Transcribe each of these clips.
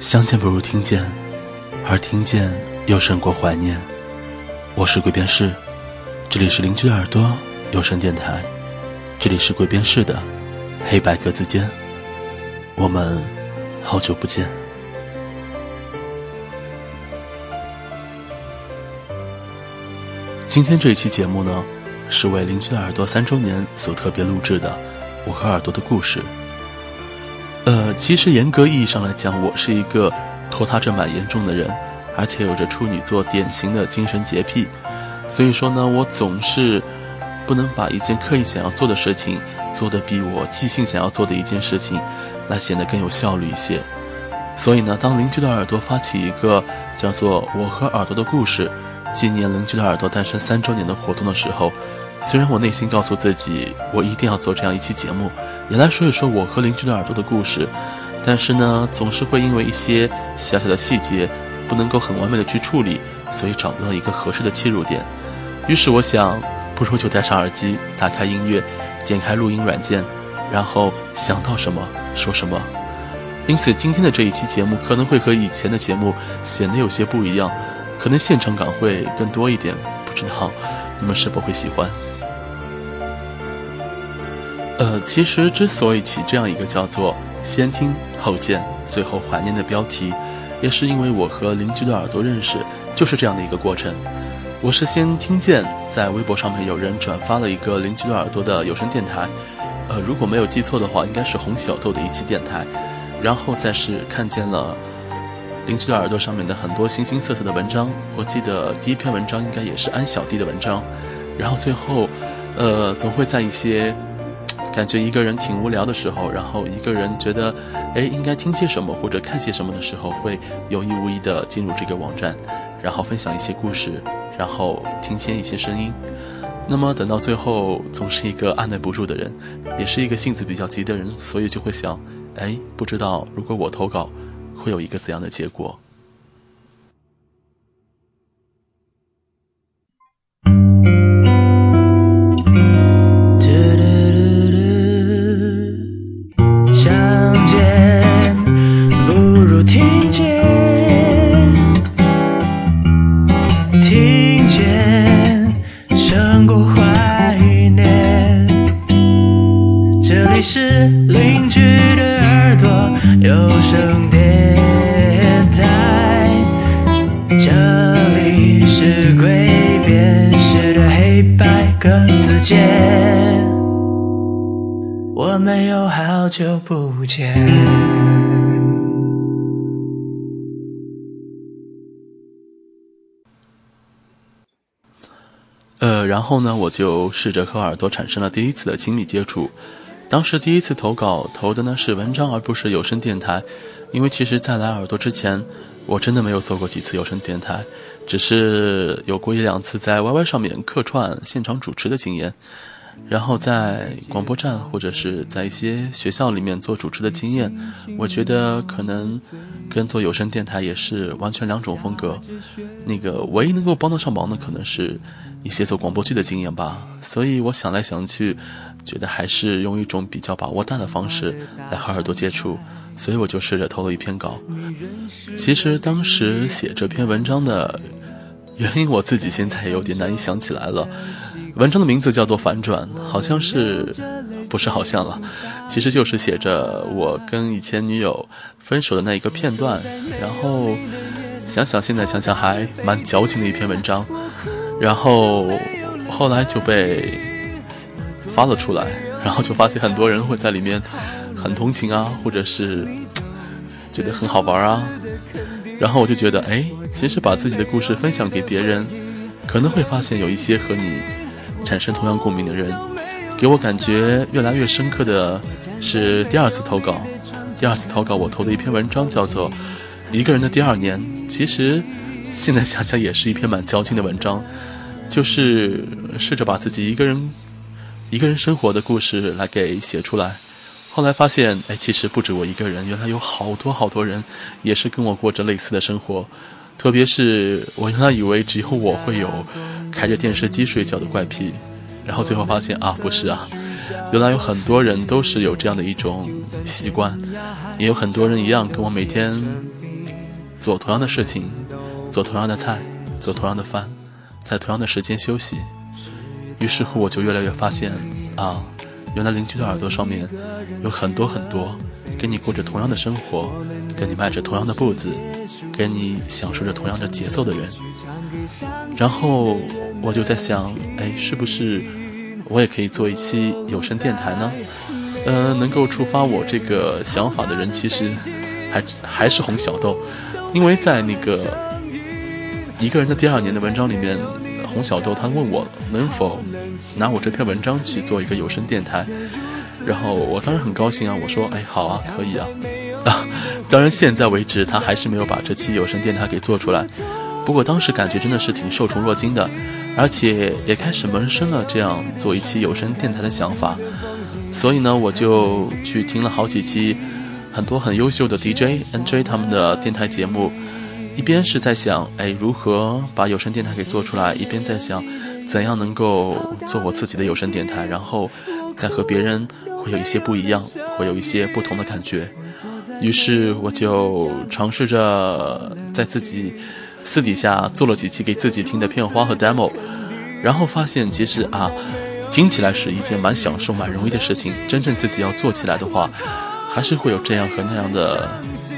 相见不如听见，而听见又胜过怀念。我是鬼边士，这里是邻居的耳朵有声电台，这里是鬼边士的黑白格子间。我们好久不见。今天这一期节目呢，是为邻居的耳朵三周年所特别录制的，我和耳朵的故事。呃，其实严格意义上来讲，我是一个拖沓症蛮严重的人，而且有着处女座典型的精神洁癖，所以说呢，我总是不能把一件刻意想要做的事情做得比我即兴想要做的一件事情来显得更有效率一些。所以呢，当邻居的耳朵发起一个叫做“我和耳朵的故事”纪念邻居的耳朵诞生三周年的活动的时候，虽然我内心告诉自己，我一定要做这样一期节目。也来说一说我和邻居的耳朵的故事，但是呢，总是会因为一些小小的细节不能够很完美的去处理，所以找不到一个合适的切入点。于是我想，不如就戴上耳机，打开音乐，点开录音软件，然后想到什么说什么。因此，今天的这一期节目可能会和以前的节目显得有些不一样，可能现场感会更多一点，不知道你们是否会喜欢。呃，其实之所以起这样一个叫做“先听后见，最后怀念”的标题，也是因为我和邻居的耳朵认识就是这样的一个过程。我是先听见在微博上面有人转发了一个邻居的耳朵的有声电台，呃，如果没有记错的话，应该是红小豆的一期电台，然后再是看见了邻居的耳朵上面的很多形形色色的文章。我记得第一篇文章应该也是安小弟的文章，然后最后，呃，总会在一些。感觉一个人挺无聊的时候，然后一个人觉得，哎，应该听些什么或者看些什么的时候，会有意无意的进入这个网站，然后分享一些故事，然后听见一些声音。那么等到最后，总是一个按耐不住的人，也是一个性子比较急的人，所以就会想，哎，不知道如果我投稿，会有一个怎样的结果。然后呢，我就试着和耳朵产生了第一次的亲密接触。当时第一次投稿投的呢是文章，而不是有声电台，因为其实，在来耳朵之前，我真的没有做过几次有声电台，只是有过一两次在 YY 上面客串现场主持的经验。然后在广播站或者是在一些学校里面做主持的经验，我觉得可能跟做有声电台也是完全两种风格。那个唯一能够帮得上忙的，可能是一些做广播剧的经验吧。所以我想来想去，觉得还是用一种比较把握大的方式来和耳朵接触，所以我就试着投了一篇稿。其实当时写这篇文章的。原因我自己现在也有点难以想起来了。文章的名字叫做《反转》，好像是，不是好像了，其实就是写着我跟以前女友分手的那一个片段。然后想想现在想想还蛮矫情的一篇文章。然后后来就被发了出来，然后就发现很多人会在里面很同情啊，或者是觉得很好玩啊。然后我就觉得，哎，其实把自己的故事分享给别人，可能会发现有一些和你产生同样共鸣的人。给我感觉越来越深刻的是第二次投稿。第二次投稿，我投的一篇文章叫做《一个人的第二年》。其实现在想想，也是一篇蛮矫情的文章，就是试着把自己一个人一个人生活的故事来给写出来。后来发现，哎，其实不止我一个人，原来有好多好多人，也是跟我过着类似的生活。特别是我原来以为只有我会有开着电视机睡觉的怪癖，然后最后发现啊，不是啊，原来有很多人都是有这样的一种习惯，也有很多人一样跟我每天做同样的事情，做同样的菜，做同样的饭，在同样的时间休息。于是乎，我就越来越发现，啊，原来邻居的耳朵上面有很多很多跟你过着同样的生活，跟你迈着同样的步子，跟你享受着同样的节奏的人。然后我就在想，哎，是不是我也可以做一期有声电台呢？呃，能够触发我这个想法的人，其实还还是红小豆，因为在那个一个人的第二年的文章里面。红小豆他问我能否拿我这篇文章去做一个有声电台，然后我当然很高兴啊，我说哎好啊可以啊啊，当然现在为止他还是没有把这期有声电台给做出来，不过当时感觉真的是挺受宠若惊的，而且也开始萌生了这样做一期有声电台的想法，所以呢我就去听了好几期很多很优秀的 DJ NJ 他们的电台节目。一边是在想，哎，如何把有声电台给做出来，一边在想，怎样能够做我自己的有声电台，然后，再和别人会有一些不一样，会有一些不同的感觉。于是我就尝试着在自己私底下做了几期给自己听的片花和 demo，然后发现其实啊，听起来是一件蛮享受、蛮容易的事情，真正自己要做起来的话，还是会有这样和那样的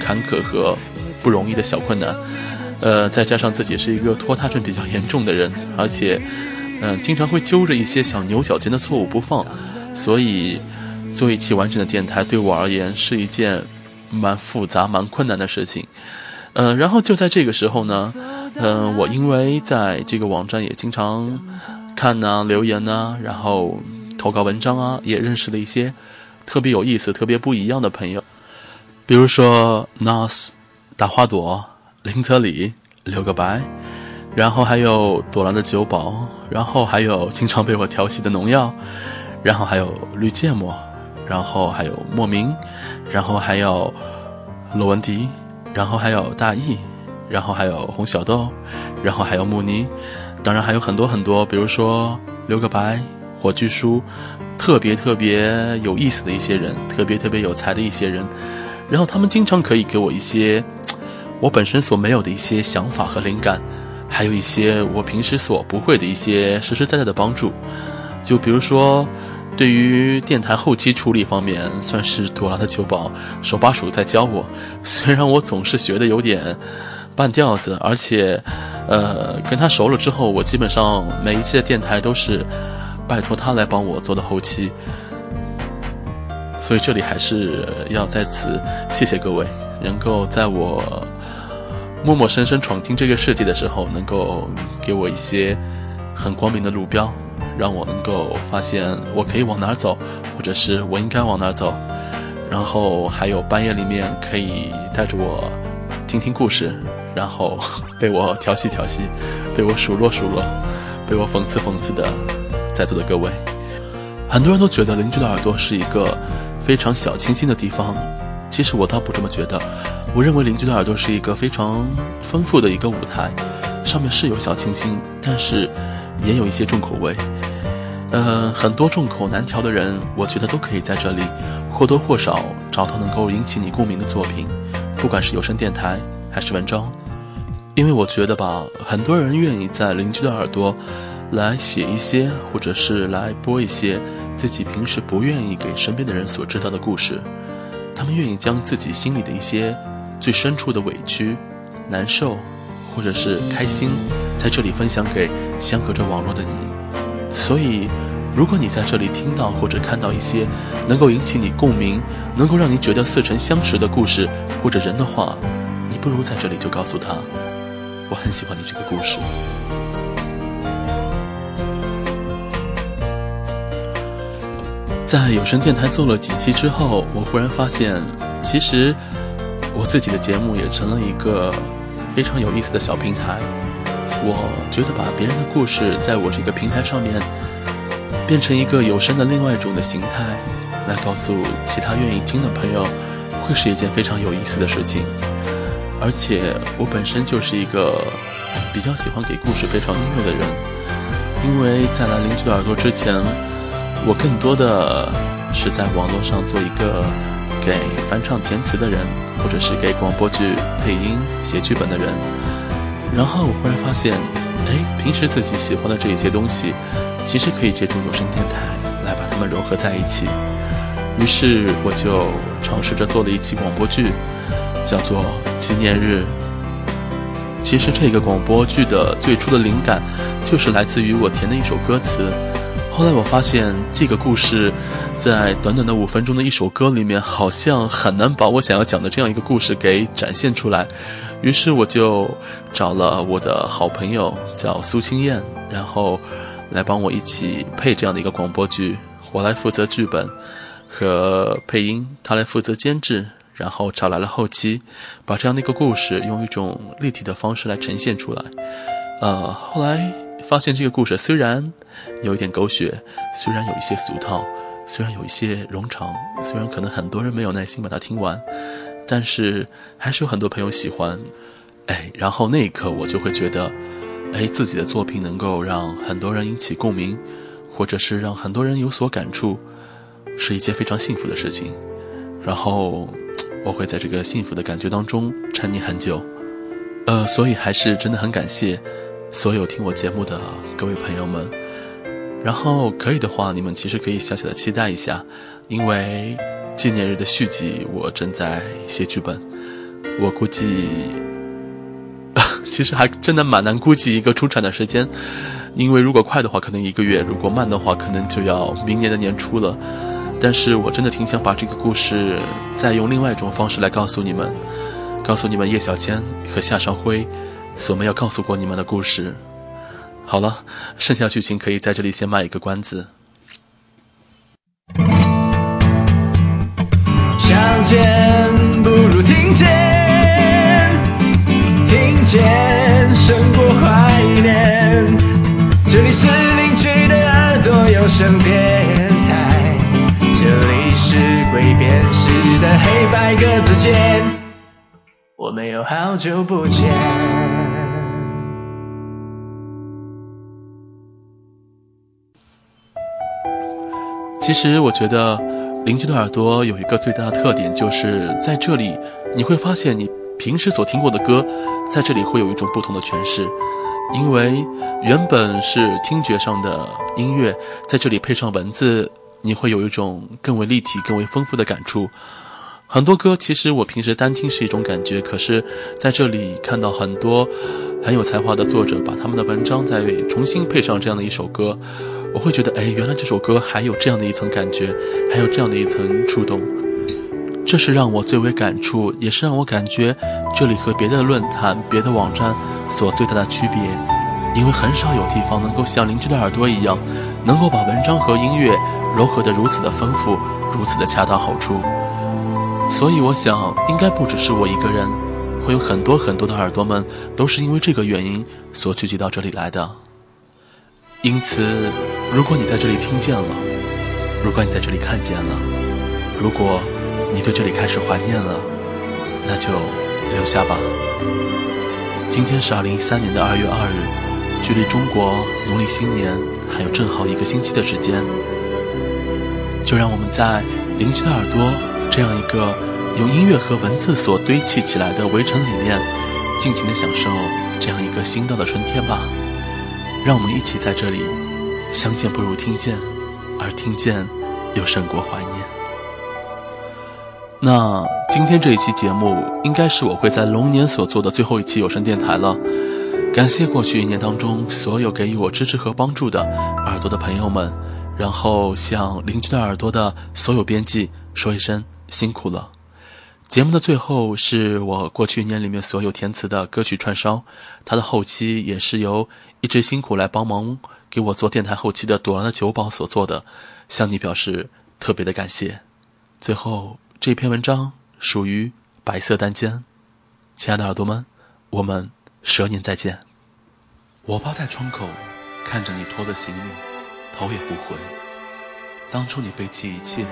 坎坷和。不容易的小困难，呃，再加上自己是一个拖沓症比较严重的人，而且，嗯，经常会揪着一些小牛角尖的错误不放，所以做一期完整的电台对我而言是一件蛮复杂、蛮困难的事情。嗯，然后就在这个时候呢，嗯，我因为在这个网站也经常看呐留言呐，然后投稿文章啊，也认识了一些特别有意思、特别不一样的朋友，比如说 Nas。大花朵、林泽里、留个白，然后还有朵兰的酒保，然后还有经常被我调戏的农药，然后还有绿芥末，然后还有莫名，然后还有罗文迪，然后还有大义，然后还有红小豆，然后还有慕尼，当然还有很多很多，比如说留个白、火炬叔，特别特别有意思的一些人，特别特别有才的一些人。然后他们经常可以给我一些我本身所没有的一些想法和灵感，还有一些我平时所不会的一些实实在在的帮助。就比如说，对于电台后期处理方面，算是朵拉的酒保手把手在教我。虽然我总是学的有点半吊子，而且，呃，跟他熟了之后，我基本上每一期的电台都是拜托他来帮我做的后期。所以这里还是要在此谢谢各位，能够在我默默生生闯进这个世界的时候，能够给我一些很光明的路标，让我能够发现我可以往哪儿走，或者是我应该往哪儿走。然后还有半夜里面可以带着我听听故事，然后被我调戏调戏，被我数落数落，被我讽刺讽刺的在座的各位，很多人都觉得邻居的耳朵是一个。非常小清新的地方，其实我倒不这么觉得。我认为邻居的耳朵是一个非常丰富的一个舞台，上面是有小清新，但是也有一些重口味。嗯，很多众口难调的人，我觉得都可以在这里或多或少找到能够引起你共鸣的作品，不管是有声电台还是文章。因为我觉得吧，很多人愿意在邻居的耳朵来写一些，或者是来播一些。自己平时不愿意给身边的人所知道的故事，他们愿意将自己心里的一些最深处的委屈、难受，或者是开心，在这里分享给相隔着网络的你。所以，如果你在这里听到或者看到一些能够引起你共鸣、能够让你觉得似曾相识的故事或者人的话，你不如在这里就告诉他，我很喜欢你这个故事。在有声电台做了几期之后，我忽然发现，其实我自己的节目也成了一个非常有意思的小平台。我觉得把别人的故事在我这个平台上面变成一个有声的另外一种的形态，来告诉其他愿意听的朋友，会是一件非常有意思的事情。而且我本身就是一个比较喜欢给故事配上音乐的人，因为在来邻居的耳朵之前。我更多的是在网络上做一个给翻唱填词的人，或者是给广播剧配音、写剧本的人。然后我忽然发现，哎，平时自己喜欢的这一些东西，其实可以借助有声电台来把它们融合在一起。于是我就尝试着做了一期广播剧，叫做《纪念日》。其实这个广播剧的最初的灵感，就是来自于我填的一首歌词。后来我发现，这个故事在短短的五分钟的一首歌里面，好像很难把我想要讲的这样一个故事给展现出来。于是我就找了我的好朋友叫苏青燕，然后来帮我一起配这样的一个广播剧。我来负责剧本和配音，他来负责监制，然后找来了后期，把这样的一个故事用一种立体的方式来呈现出来。呃，后来。发现这个故事虽然有一点狗血，虽然有一些俗套，虽然有一些冗长，虽然可能很多人没有耐心把它听完，但是还是有很多朋友喜欢。哎，然后那一刻我就会觉得，哎，自己的作品能够让很多人引起共鸣，或者是让很多人有所感触，是一件非常幸福的事情。然后我会在这个幸福的感觉当中沉溺很久。呃，所以还是真的很感谢。所有听我节目的各位朋友们，然后可以的话，你们其实可以小小的期待一下，因为纪念日的续集我正在写剧本，我估计，其实还真的蛮难估计一个出产的时间，因为如果快的话可能一个月，如果慢的话可能就要明年的年初了，但是我真的挺想把这个故事再用另外一种方式来告诉你们，告诉你们叶小千和夏少辉。所没有告诉过你们的故事。好了，剩下剧情可以在这里先卖一个关子。相见不如听见，听见胜过怀念。这里是邻居的耳朵有声电台，这里是鬼辨识的黑白格子间，我们有好久不见。其实我觉得，邻居的耳朵有一个最大的特点，就是在这里你会发现你平时所听过的歌，在这里会有一种不同的诠释，因为原本是听觉上的音乐，在这里配上文字，你会有一种更为立体、更为丰富的感触。很多歌其实我平时单听是一种感觉，可是在这里看到很多很有才华的作者把他们的文章再重新配上这样的一首歌。我会觉得，哎，原来这首歌还有这样的一层感觉，还有这样的一层触动，这是让我最为感触，也是让我感觉这里和别的论坛、别的网站所最大的区别，因为很少有地方能够像邻居的耳朵一样，能够把文章和音乐糅合得如此的丰富，如此的恰到好处。所以我想，应该不只是我一个人，会有很多很多的耳朵们都是因为这个原因所聚集到这里来的。因此，如果你在这里听见了，如果你在这里看见了，如果你对这里开始怀念了，那就留下吧。今天是二零一三年的二月二日，距离中国农历新年还有正好一个星期的时间，就让我们在邻居的耳朵这样一个用音乐和文字所堆砌起来的围城里面，尽情的享受这样一个新到的春天吧。让我们一起在这里，相见不如听见，而听见又胜过怀念。那今天这一期节目，应该是我会在龙年所做的最后一期有声电台了。感谢过去一年当中所有给予我支持和帮助的耳朵的朋友们，然后向邻居的耳朵的所有编辑说一声辛苦了。节目的最后是我过去一年里面所有填词的歌曲串烧，它的后期也是由一直辛苦来帮忙给我做电台后期的朵拉的酒保所做的，向你表示特别的感谢。最后这篇文章属于白色单间，亲爱的耳朵们，我们蛇年再见。我趴在窗口，看着你拖的行李，头也不回。当初你背弃一切，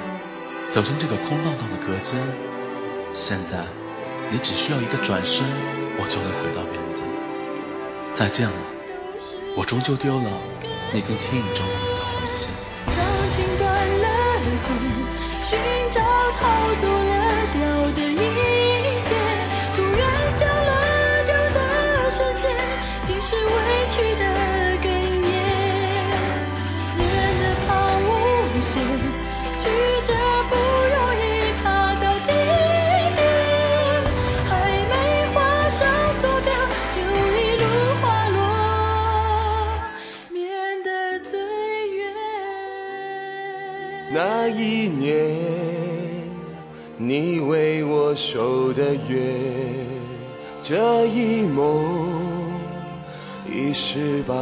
走进这个空荡荡的隔间。现在，你只需要一个转身，我就能回到原地。再见了，我终究丢了那根牵引着我们的红线。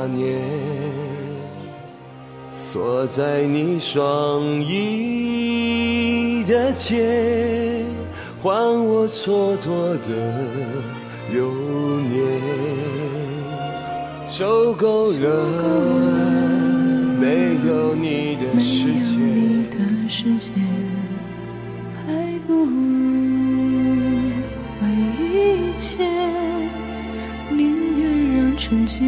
那年，锁在你双翼的肩，换我蹉跎的流年，受够了。没有你的世界，还不如为一切，宁愿让纯洁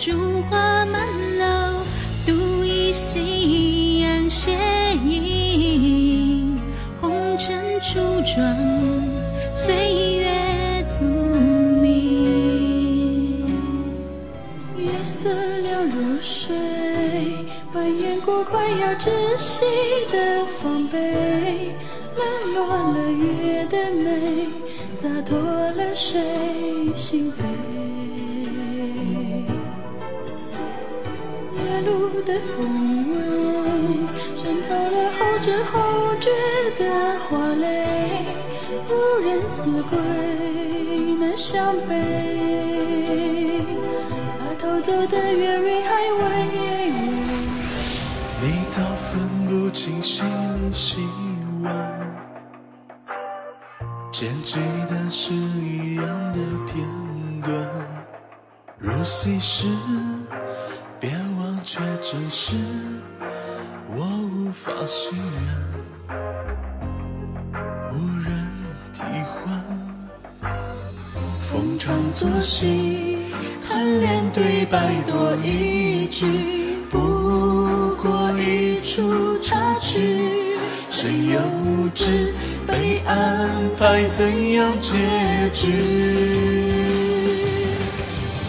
烛花满楼，独倚夕阳斜影，红尘初妆，岁月如明。月色凉如水，蜿蜒过快要窒息归难相背，把偷走的月蕊还未微。你早分不清心里希望。剪辑的是一样的片段，如昔时，别忘却只是我无法信任，作戏，贪恋对白多一句，不过一出插曲，谁又知？被安排怎样结局？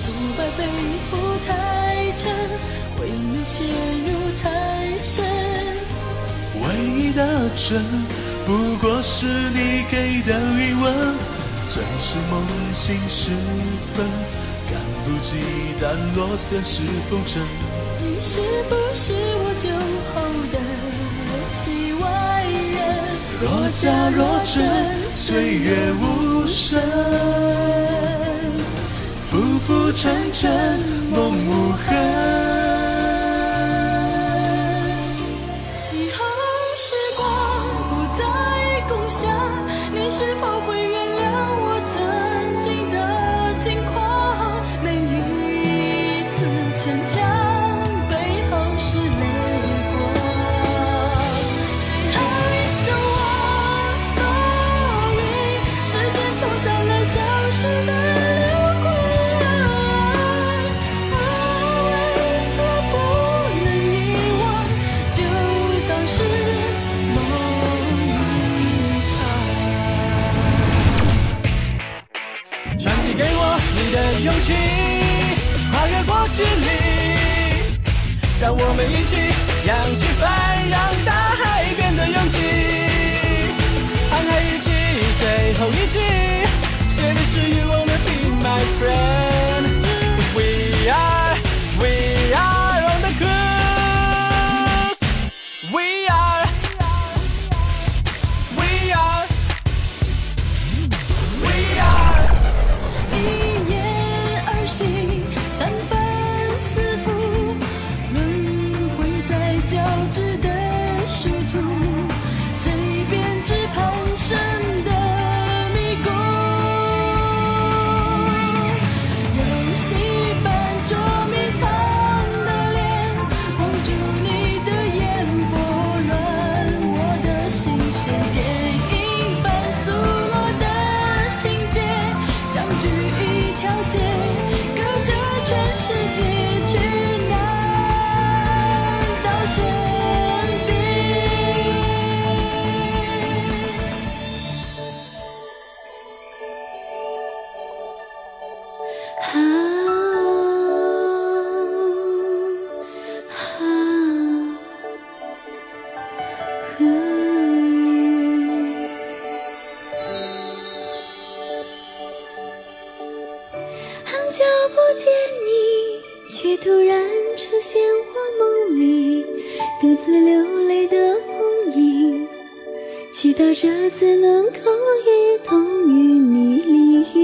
独白背负太沉，为你陷入太深。唯一的真，不过是你给的余温。最是梦醒时分，赶不及掸落现实风尘。你是不是我酒后的戏外人？若假若真，岁月无声，浮浮沉沉，梦无痕。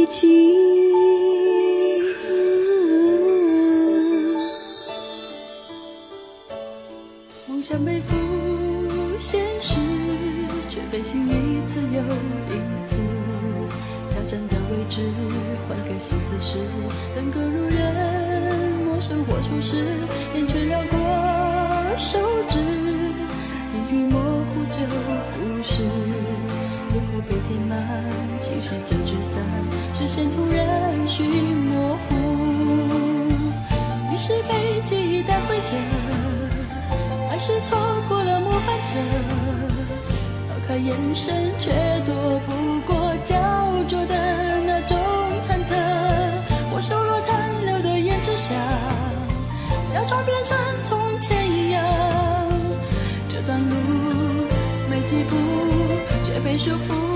离 should